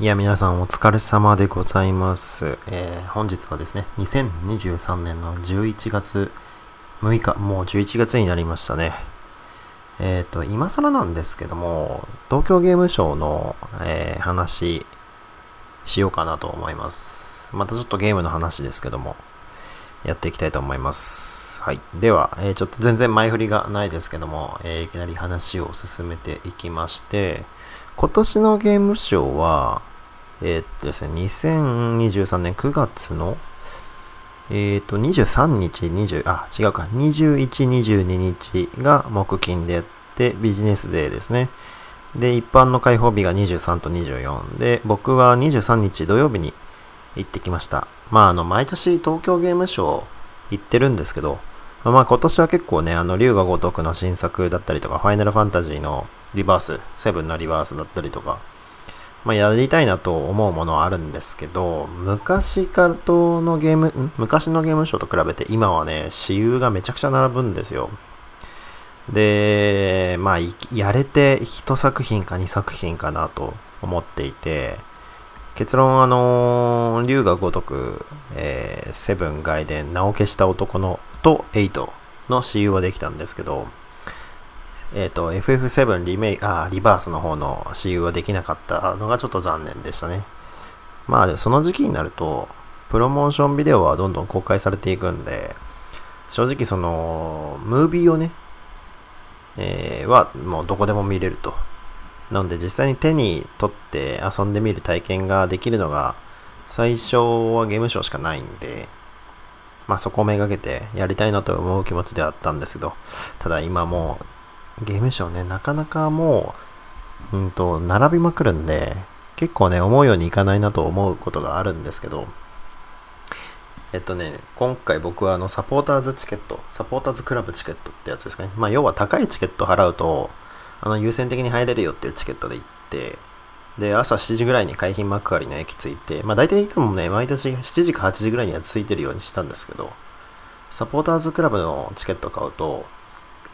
いや、皆さんお疲れ様でございます。えー本日はですね、2023年の11月6日、もう11月になりましたね。えっ、と、今更なんですけども、東京ゲームショウの、えー話しようかなと思います。またちょっとゲームの話ですけども、やっていきたいと思います。はい。では、えーちょっと全然前振りがないですけども、えいきなり話を進めていきまして、今年のゲームショウは、えーっとですね、2023年9月の、えーっと、23日、20、あ、違うか、21、22日が木金でやって、ビジネスデーですね。で、一般の開放日が23と24で、僕は23日土曜日に行ってきました。まあ、あの、毎年東京ゲームショウ行ってるんですけど、まあ今年は結構ね、あの、竜が如くの新作だったりとか、ファイナルファンタジーのリバース、セブンのリバースだったりとか、まあやりたいなと思うものはあるんですけど、昔からとのゲーム、昔のゲームショーと比べて今はね、私有がめちゃくちゃ並ぶんですよ。で、まあ、やれて1作品か2作品かなと思っていて、結論、あのー、竜が如く、えーセブン外伝、名を消した男のと8の私有はできたんですけど、えっ、と、FF7 リメイあ、リバースの方の私有はできなかったのがちょっと残念でしたね。まあ、その時期になると、プロモーションビデオはどんどん公開されていくんで、正直その、ムービーをね、えーはもうどこでも見れると。なので実際に手に取って遊んでみる体験ができるのが最初はゲームショーしかないんで、まあそこをめがけてやりたいなと思う気持ちではあったんですけど、ただ今もうゲームショーね、なかなかもう、うんと、並びまくるんで、結構ね、思うようにいかないなと思うことがあるんですけど、えっとね、今回僕はあのサポーターズチケット、サポーターズクラブチケットってやつですかね。まあ要は高いチケット払うと、あの優先的に入れるよっていうチケットで行って、で、朝7時ぐらいに海浜幕張の駅着いて、まあ大体いつもね、毎年7時か8時ぐらいには着いてるようにしたんですけど、サポーターズクラブのチケット買うと、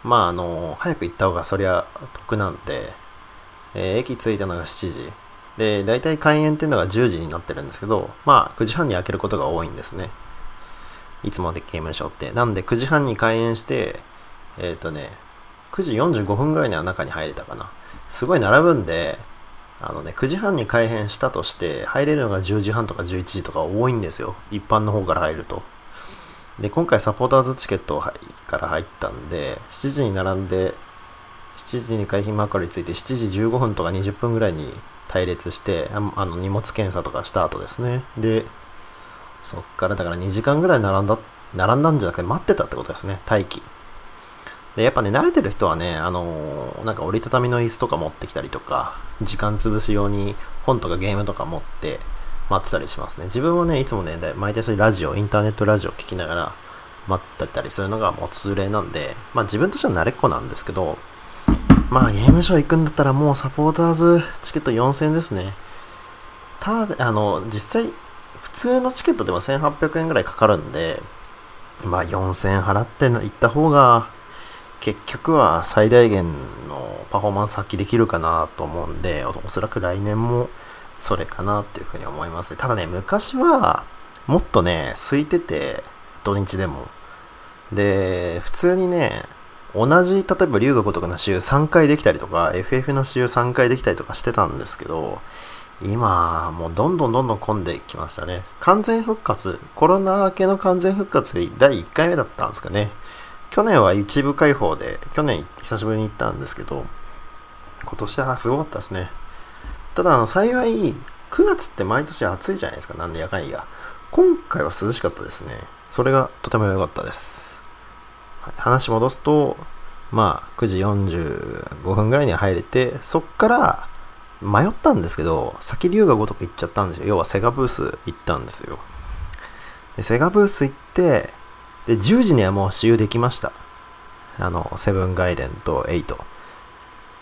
まああの、早く行った方がそりゃ得なんで、えー駅着いたのが7時。で、大体開園っていうのが10時になってるんですけど、まあ9時半に開けることが多いんですね。いつもでゲームショーって。なんで9時半に開園して、えっ、とね、9時45分ぐらいには中に入れたかな。すごい並ぶんで、あのね、9時半に開園したとして、入れるのが10時半とか11時とか多いんですよ。一般の方から入ると。で、今回サポーターズチケットから入ったんで、7時に並んで、7時に海浜幕張着いて、7時15分とか20分ぐらいに隊列して、あの荷物検査とかした後ですね。で、そっからだから2時間ぐらい並んだ、並んだんじゃなくて待ってたってことですね。待機。で、やっぱね、慣れてる人はね、あのーなんか折りたたみの椅子とか持ってきたりとか、時間潰すように本とかゲームとか持って待ってたりしますね。自分はね、いつもね、毎年ラジオ、インターネットラジオ聞きながら待ってたりするのがもう通例なんで、まあ自分としては慣れっこなんですけど、まあゲームショー行くんだったらもうサポーターズチケット4000ですね。ただ、あの、実際、普通のチケットでも1800円ぐらいかかるんで、まあ4000円払って行った方が、結局は最大限のパフォーマンス発揮できるかなと思うんで、おそらく来年もそれかなっていうふうに思います。ただね、昔はもっとね、空いてて、土日でも。で、普通にね、同じ、例えば龍が如くの週3回できたりとか、FF の週3回できたりとかしてたんですけど、今、もうどんどんどんどん混んできましたね。完全復活、コロナ明けの完全復活で第1回目だったんですかね。去年は一部開放で、去年久しぶりに行ったんですけど、今年はすごかったですね。ただ、あの、幸い、9月って毎年暑いじゃないですか、なんでやかんや。今回は涼しかったですね。それがとても良かったです。はい話戻すと、まあ、9時45分ぐらいには入れて、そっから迷ったんですけど、先竜が如く行っちゃったんですよ。要はセガブース行ったんですよ。でセガブース行って、で、10時にはもう使用できました。あの、セブンガイデンと8。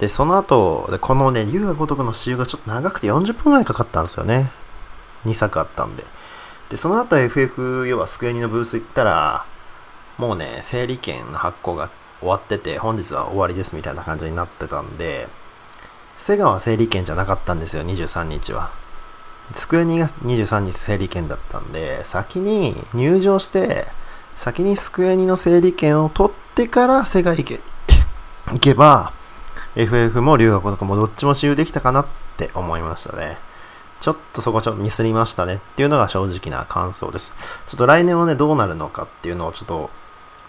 で、その後、このね、竜が如くの使用がちょっと長くて40分ぐらいかかったんですよね。2作あったんで。で、その後 FF、要はスクエニのブース行ったら、もうね、整理券の発行が終わってて、本日は終わりですみたいな感じになってたんで、セガは整理券じゃなかったんですよ、23日は。スクエニが23日整理券だったんで、先に入場して、先にスクエニの整理券を取ってから世界行け、行けば、FF も留学とかもどっちも使用できたかなって思いましたね。ちょっとそこちょっとミスりましたねっていうのが正直な感想です。ちょっと来年はね、どうなるのかっていうのをちょっと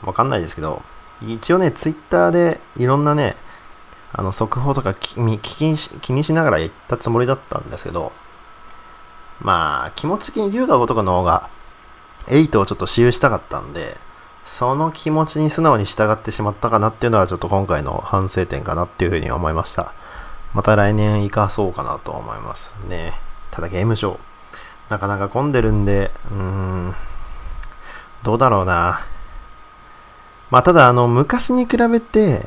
わかんないですけど、一応ね、ツイッターでいろんなね、あの速報とか気にしながら言ったつもりだったんですけど、まあ、気持ち的に龍が如くの方が、8をちょっと使用したかったんで、その気持ちに素直に従ってしまったかなっていうのはちょっと今回の反省点かなっていうふうに思いました。また来年生かそうかなと思いますね。ただゲームショー、なかなか混んでるんで、うーん、どうだろうな。まあただあの昔に比べて、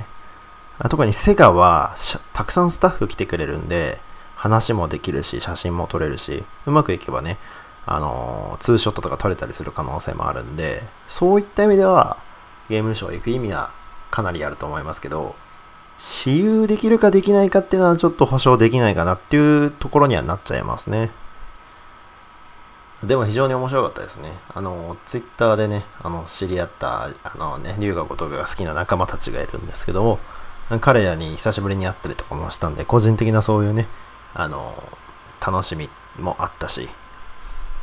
特にセガはたくさんスタッフ来てくれるんで、話もできるし、写真も撮れるし、うまくいけばね、あの、ツーショットとか撮れたりする可能性もあるんで、そういった意味では、ゲームショー行く意味はかなりあると思いますけど、私有できるかできないかっていうのはちょっと保証できないかなっていうところにはなっちゃいますね。でも非常に面白かったですね。あの、ツイッターでね、あの、知り合った、あのね、龍河如くが好きな仲間たちがいるんですけども、彼らに久しぶりに会ったりとかもしたんで、個人的なそういうね、あの、楽しみもあったし、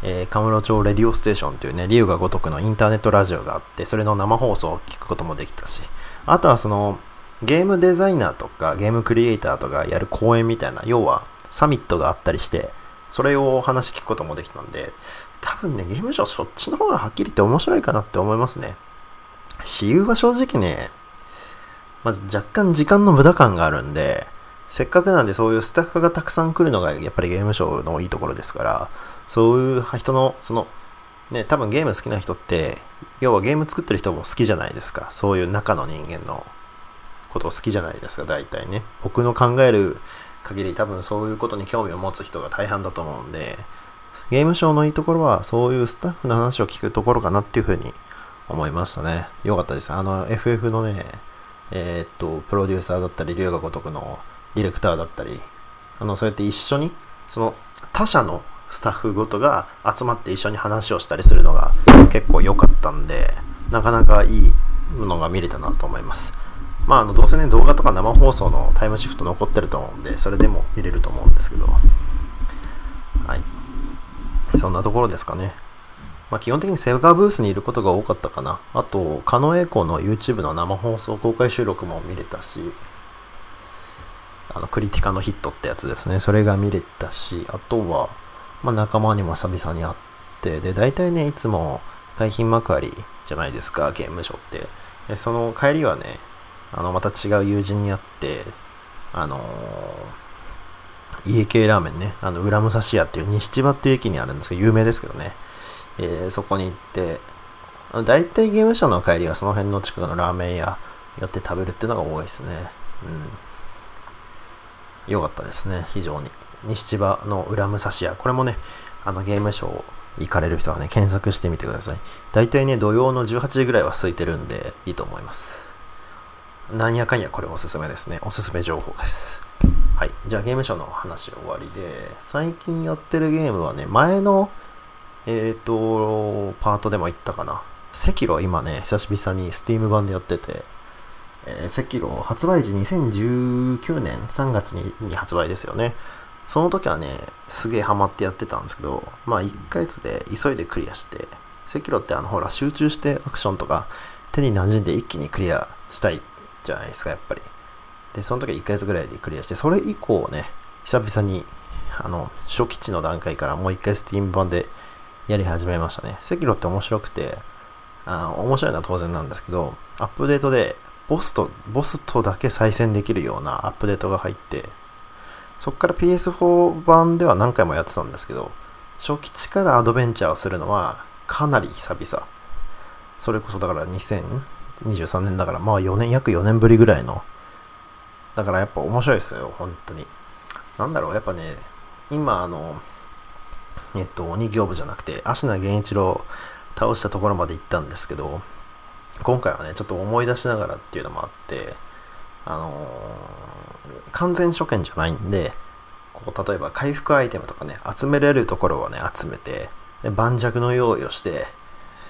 えー、カムロ町レディオステーションというね、竜が如くのインターネットラジオがあって、それの生放送を聞くこともできたし、あとはその、ゲームデザイナーとかゲームクリエイターとかやる講演みたいな、要はサミットがあったりして、それをお話聞くこともできたんで、多分ね、ゲームショーそっちの方がはっきり言って面白いかなって思いますね。私有は正直ね、まあ、若干時間の無駄感があるんで、せっかくなんでそういうスタッフがたくさん来るのがやっぱりゲームショーのいいところですから、そういう人の、その、ね、多分ゲーム好きな人って、要はゲーム作ってる人も好きじゃないですか。そういう中の人間のこと好きじゃないですか、大体ね。僕の考える限り多分そういうことに興味を持つ人が大半だと思うんで、ゲームショーのいいところはそういうスタッフの話を聞くところかなっていうふうに思いましたね。よかったです。あの FF のね、えー、っと、プロデューサーだったり、龍が如くのディレクターだったり、あの、そうやって一緒に、その他社のスタッフごとが集まって一緒に話をしたりするのが結構良かったんで、なかなかいいものが見れたなと思います。まあ、あの、どうせね、動画とか生放送のタイムシフト残ってると思うんで、それでも見れると思うんですけど、はい。そんなところですかね。まあ、基本的にセガブースにいることが多かったかな。あと、狩野英孝の YouTube の生放送公開収録も見れたし、あの、クリティカのヒットってやつですね。それが見れたし、あとは、まあ、仲間にも久々に会って、で、大体ね、いつも海浜幕張じゃないですか、ゲームショーって。で、その帰りはね、あの、また違う友人に会って、あのー、家系ラーメンね、あの、浦武蔵屋っていう西千葉っていう駅にあるんですけど、有名ですけどね。えー、そこに行って、大体ゲームショーの帰りはその辺の近くのラーメン屋寄って食べるっていうのが多いですね。うん。よかったですね、非常に。西千葉の裏武蔵屋。これもね、あのゲームショー行かれる人はね、検索してみてください。大体ね、土曜の18時ぐらいは空いてるんで、いいと思います。なんやかんやこれおすすめですね。おすすめ情報です。はい。じゃあゲームショーの話終わりで、最近やってるゲームはね、前のえっ、ー、と、パートでも言ったかな。赤炉今ね、久しぶりに Steam 版でやってて、えー、赤炉発売時2019年3月にに発売ですよね。その時はね、すげえハマってやってたんですけど、まあ1ヶ月で急いでクリアして、赤炉ってあのほら集中してアクションとか手に馴染んで一気にクリアしたいじゃないですか、やっぱり。で、その時は1ヶ月ぐらいでクリアして、それ以降ね、久々にあの初期値の段階からもう一回 Steam 版でやり始めましたね。赤炉って面白くて、あ面白いのは当然なんですけど、アップデートでボスと、ボスとだけ再戦できるようなアップデートが入って、そっから PS4 版では何回もやってたんですけど、初期値からアドベンチャーをするのはかなり久々。それこそだから2023年だから、まあ4年、約4年ぶりぐらいの。だからやっぱ面白いですよ、本当に。なんだろう、やっぱね、今あの、えっと、鬼行部じゃなくて、芦名源一郎倒したところまで行ったんですけど、今回はね、ちょっと思い出しながらっていうのもあって、あのー、完全初見じゃないんで、こう例えば回復アイテムとかね集めれるところをね集めてで盤石の用意をして、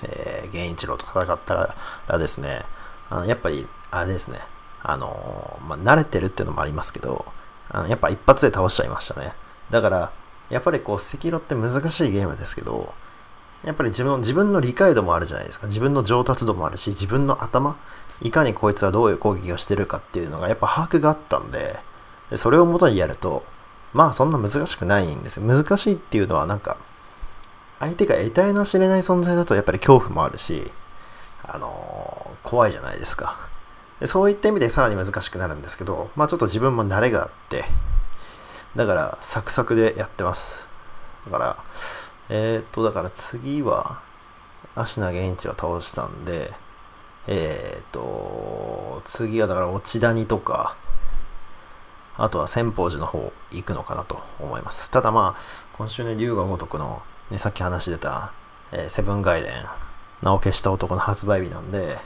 えー、源一郎と戦ったらですねあのやっぱりあれですねあのー、まあ、慣れてるっていうのもありますけどあのやっぱ一発で倒しちゃいましたね。だからやっぱりこう赤色って難しいゲームですけどやっぱり自分自分の理解度もあるじゃないですか。自分の上達度もあるし自分の頭いかにこいつはどういう攻撃をしてるかっていうのがやっぱ把握があったんででそれを元にやるとまあそんな難しくないんですよ。難しいっていうのはなんか相手が得体の知れない存在だとやっぱり恐怖もあるしあのー、怖いじゃないですか。でそういった意味でさらに難しくなるんですけどまあちょっと自分も慣れがあってだからサクサクでやってます。だからえー、っとだから次は芦名源一を倒したんでえっ、ー、と、次はだから落ち谷とか、あとは千宝寺の方行くのかなと思います。ただまあ、今週ね、龍が如くの、ね、さっき話してた、えー、セブンガイデン、名を消した男の発売日なんで、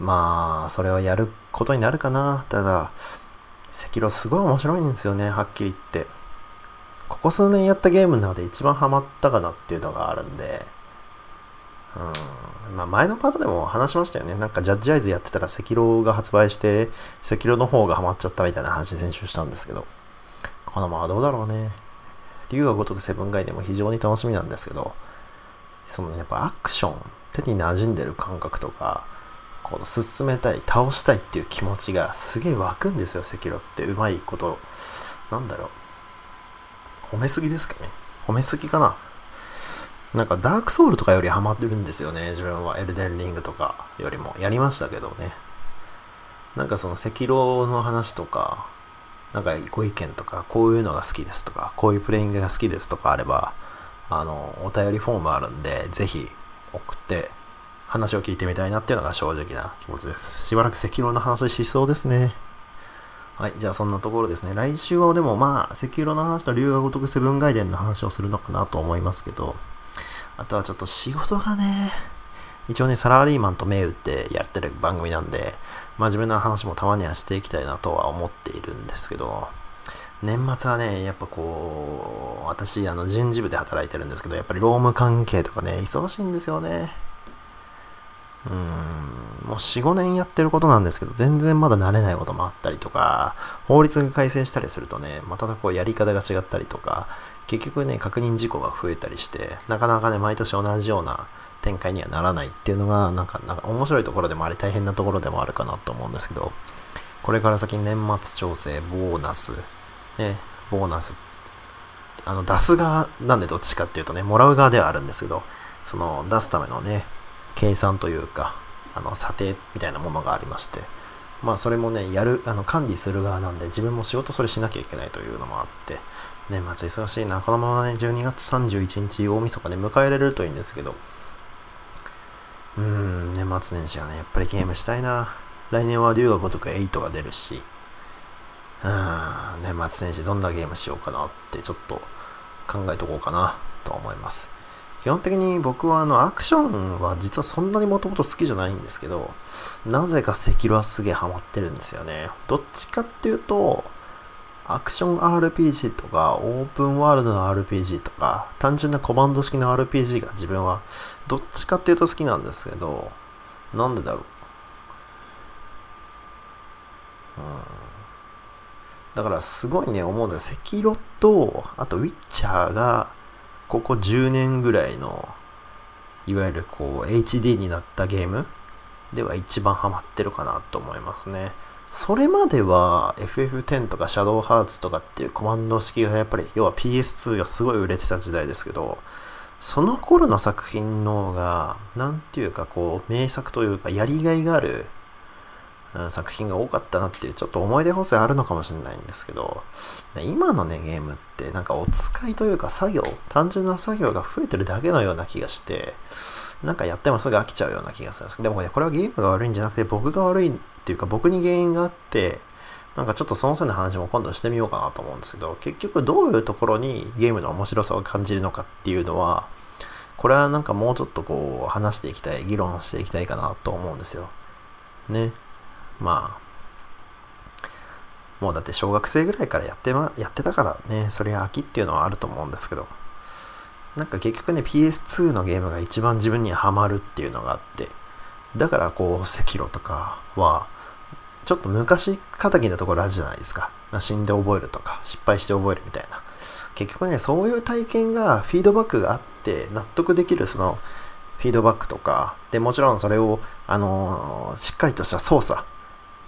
まあ、それをやることになるかな。ただ、赤色すごい面白いんですよね、はっきり言って。ここ数年やったゲームの中で一番ハマったかなっていうのがあるんで、うん。まあ前のパートでも話しましたよね。なんかジャッジアイズやってたら赤色が発売して、赤色の方がハマっちゃったみたいな話先週したんですけど。このまあどうだろうね。竜が如くセブンガイでも非常に楽しみなんですけど、そのやっぱアクション、手に馴染んでる感覚とか、この進めたい、倒したいっていう気持ちがすげえ湧くんですよ、赤色って。うまいこと。なんだろう。褒めすぎですかね。褒めすぎかな。なんかダークソウルとかよりハマってるんですよね、自分は。エルデンリングとかよりも。やりましたけどね。なんかその赤狼の話とか、なんかご意見とか、こういうのが好きですとか、こういうプレイングが好きですとかあれば、あの、お便りフォームあるんで、ぜひ送って話を聞いてみたいなっていうのが正直な気持ちです。しばらく赤狼の話しそうですね。はい、じゃあそんなところですね。来週はでもまあ、赤狼の話と龍が如くセブンガイデンの話をするのかなと思いますけど、あとはちょっと仕事がね、一応ね、サラリーマンと銘打ってやってる番組なんで、真面目な話もたまにはしていきたいなとは思っているんですけど、年末はね、やっぱこう、私、あの、人事部で働いてるんですけど、やっぱり労務関係とかね、忙しいんですよね。うん、もう4、5年やってることなんですけど、全然まだ慣れないこともあったりとか、法律が改正したりするとね、またこうやり方が違ったりとか、結局ね、確認事項が増えたりして、なかなかね、毎年同じような展開にはならないっていうのが、なんか、なんか面白いところでもあり、大変なところでもあるかなと思うんですけど、これから先年末調整、ボーナス、ね、ボーナス、あの、出す側なんでどっちかっていうとね、もらう側ではあるんですけど、その、出すためのね、計算というか、あの、査定みたいなものがありまして、まあ、それもね、やる、あの、管理する側なんで、自分も仕事それしなきゃいけないというのもあって、年末忙しいな。このままね、12月31日大晦日で迎えられるといいんですけど。うん、年末年始はね、やっぱりゲームしたいな。来年は竜が如く8が出るし。うん、年末年始どんなゲームしようかなってちょっと考えとこうかなと思います。基本的に僕はあのアクションは実はそんなにもともと好きじゃないんですけど、なぜか赤色はすげえハマってるんですよね。どっちかっていうと、アクション RPG とか、オープンワールドの RPG とか、単純なコマンド式の RPG が自分はどっちかっていうと好きなんですけど、なんでだろう。うん。だからすごいね、思うのは、赤色と、あとウィッチャーが、ここ10年ぐらいの、いわゆるこう、HD になったゲームでは一番ハマってるかなと思いますね。それまでは FF10 とか Shadow Hearts とかっていうコマンド式がやっぱり、要は PS2 がすごい売れてた時代ですけど、その頃の作品の方が、なんていうかこう、名作というか、やりがいがある、うん、作品が多かったなっていう、ちょっと思い出補正あるのかもしれないんですけど、今のね、ゲームってなんかお使いというか作業、単純な作業が増えてるだけのような気がして、なんかやってもすぐ飽きちゃうような気がするん。ですけどでもね、これはゲームが悪いんじゃなくて僕が悪いっていうか僕に原因があって、なんかちょっとその線の話も今度してみようかなと思うんですけど、結局どういうところにゲームの面白さを感じるのかっていうのは、これはなんかもうちょっとこう話していきたい、議論していきたいかなと思うんですよ。ね。まあ。もうだって小学生ぐらいからやって,、ま、やってたからね、それは飽きっていうのはあると思うんですけど、なんか結局ね、PS2 のゲームが一番自分にはまるっていうのがあって、だからこう、赤炉とかは、ちょっと昔敵なところあるじゃないですか。死んで覚えるとか、失敗して覚えるみたいな。結局ね、そういう体験が、フィードバックがあって、納得できるその、フィードバックとか、で、もちろんそれを、あのー、しっかりとした操作、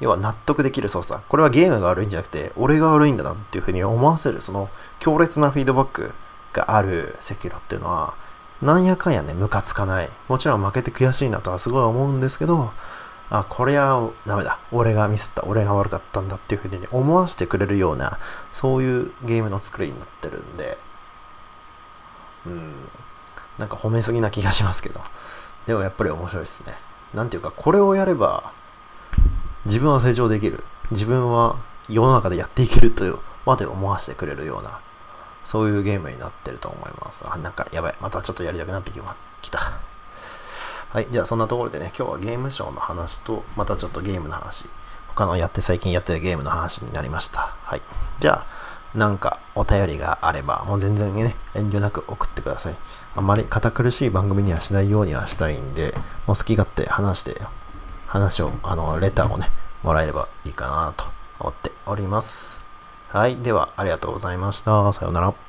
要は納得できる操作。これはゲームが悪いんじゃなくて、俺が悪いんだなっていうふうに思わせる、その強烈なフィードバックがある赤炉っていうのは、なんやかんやね、ムカつかない。もちろん負けて悔しいなとはすごい思うんですけど、あ、これはダメだ。俺がミスった。俺が悪かったんだっていうふうに思わせてくれるような、そういうゲームの作りになってるんで、うん、なんか褒めすぎな気がしますけど。でもやっぱり面白いですね。なんていうか、これをやれば、自分は成長できる。自分は世の中でやっていけるというまで思わせてくれるような、そういうゲームになってると思います。あ、なんかやばい。またちょっとやりたくなってきた。はい。じゃあそんなところでね、今日はゲームショーの話と、またちょっとゲームの話、他のやって最近やってるゲームの話になりました。はい。じゃあ、なんかお便りがあれば、もう全然ね、遠慮なく送ってください。あまり堅苦しい番組にはしないようにはしたいんで、もう好き勝手話して話を、あの、レターをね、もらえればいいかなと思っております。はい。では、ありがとうございました。さようなら。